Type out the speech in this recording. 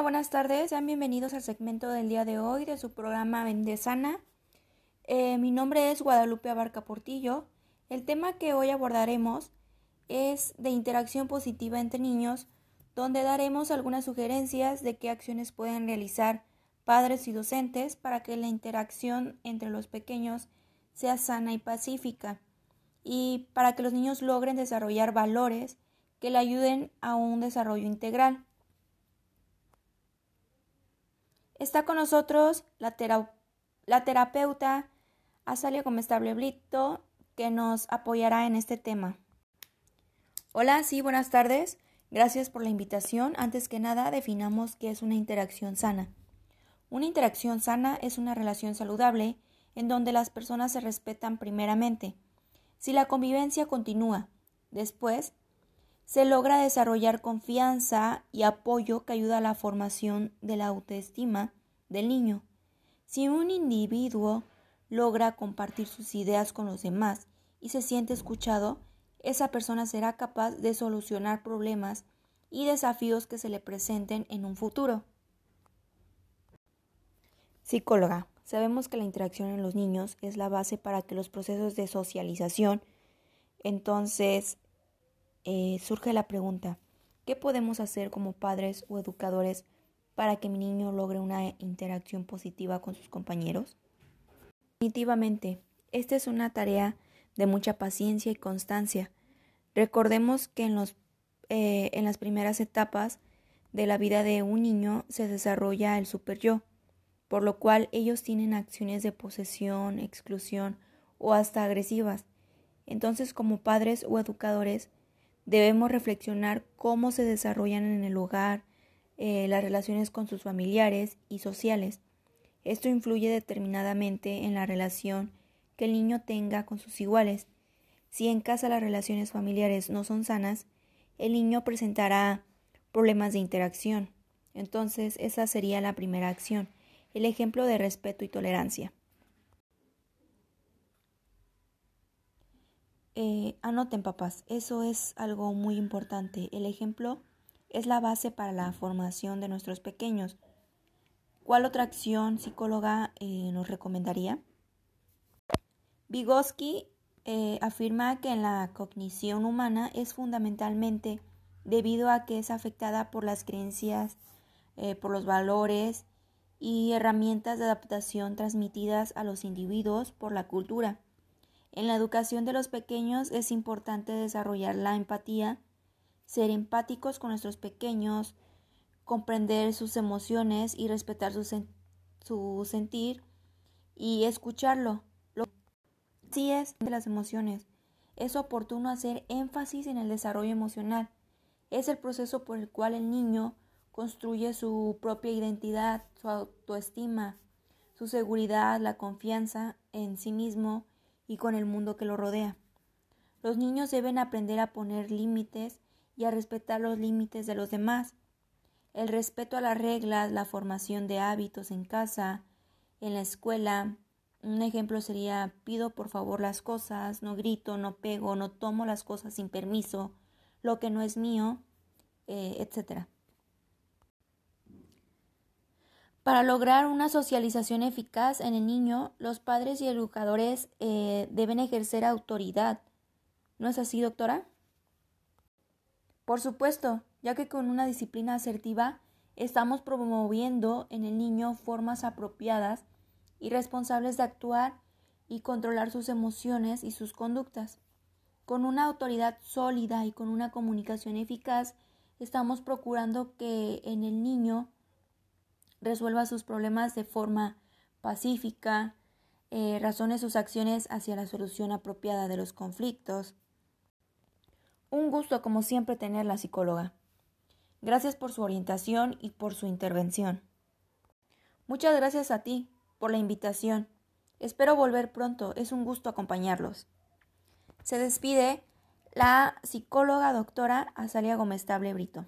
Buenas tardes. Sean bienvenidos al segmento del día de hoy de su programa Vendesana. Eh, mi nombre es Guadalupe Abarca Portillo. El tema que hoy abordaremos es de interacción positiva entre niños, donde daremos algunas sugerencias de qué acciones pueden realizar padres y docentes para que la interacción entre los pequeños sea sana y pacífica y para que los niños logren desarrollar valores que le ayuden a un desarrollo integral. Está con nosotros la, la terapeuta Azalia Comestable Brito, que nos apoyará en este tema. Hola, sí, buenas tardes. Gracias por la invitación. Antes que nada, definamos qué es una interacción sana. Una interacción sana es una relación saludable en donde las personas se respetan primeramente. Si la convivencia continúa, después se logra desarrollar confianza y apoyo que ayuda a la formación de la autoestima del niño. Si un individuo logra compartir sus ideas con los demás y se siente escuchado, esa persona será capaz de solucionar problemas y desafíos que se le presenten en un futuro. Psicóloga. Sabemos que la interacción en los niños es la base para que los procesos de socialización, entonces eh, surge la pregunta, ¿qué podemos hacer como padres o educadores para que mi niño logre una interacción positiva con sus compañeros? Definitivamente, esta es una tarea de mucha paciencia y constancia. Recordemos que en, los, eh, en las primeras etapas de la vida de un niño se desarrolla el super yo, por lo cual ellos tienen acciones de posesión, exclusión o hasta agresivas. Entonces, como padres o educadores, Debemos reflexionar cómo se desarrollan en el hogar eh, las relaciones con sus familiares y sociales. Esto influye determinadamente en la relación que el niño tenga con sus iguales. Si en casa las relaciones familiares no son sanas, el niño presentará problemas de interacción. Entonces, esa sería la primera acción, el ejemplo de respeto y tolerancia. Eh, anoten papás, eso es algo muy importante. El ejemplo es la base para la formación de nuestros pequeños. ¿Cuál otra acción psicóloga eh, nos recomendaría? Vygotsky eh, afirma que en la cognición humana es fundamentalmente debido a que es afectada por las creencias, por los valores y herramientas de adaptación transmitidas a los individuos por la cultura. En la educación de los pequeños es importante desarrollar la empatía, ser empáticos con nuestros pequeños, comprender sus emociones y respetar su, sentir y escucharlo. Así es de las emociones. Es oportuno hacer énfasis en el desarrollo emocional. Es el proceso por el cual el niño construye su propia identidad, su autoestima, su seguridad, la confianza en sí mismo y con el mundo que lo rodea. Los niños deben aprender a poner límites y a respetar los límites de los demás. El respeto a las reglas, la formación de hábitos en casa, en la escuela. Un ejemplo sería pido por favor las cosas, no grito, no pego, no tomo las cosas sin permiso, lo que no es mío, eh, etc. Para lograr una socialización eficaz en el niño, los padres y educadores eh, deben ejercer autoridad. ¿No es así, doctora? Por supuesto, ya que con una disciplina asertiva estamos promoviendo en el niño formas apropiadas y responsables de actuar y controlar sus emociones y sus conductas. Con una autoridad sólida y con una comunicación eficaz, estamos procurando que en el niño resuelva sus problemas de forma pacífica, eh, razone sus acciones hacia la solución apropiada de los conflictos. Un gusto como siempre tener la psicóloga. Gracias por su orientación y por su intervención. Muchas gracias a ti por la invitación. Espero volver pronto. Es un gusto acompañarlos. Se despide la psicóloga doctora Azalia Gomestable Brito.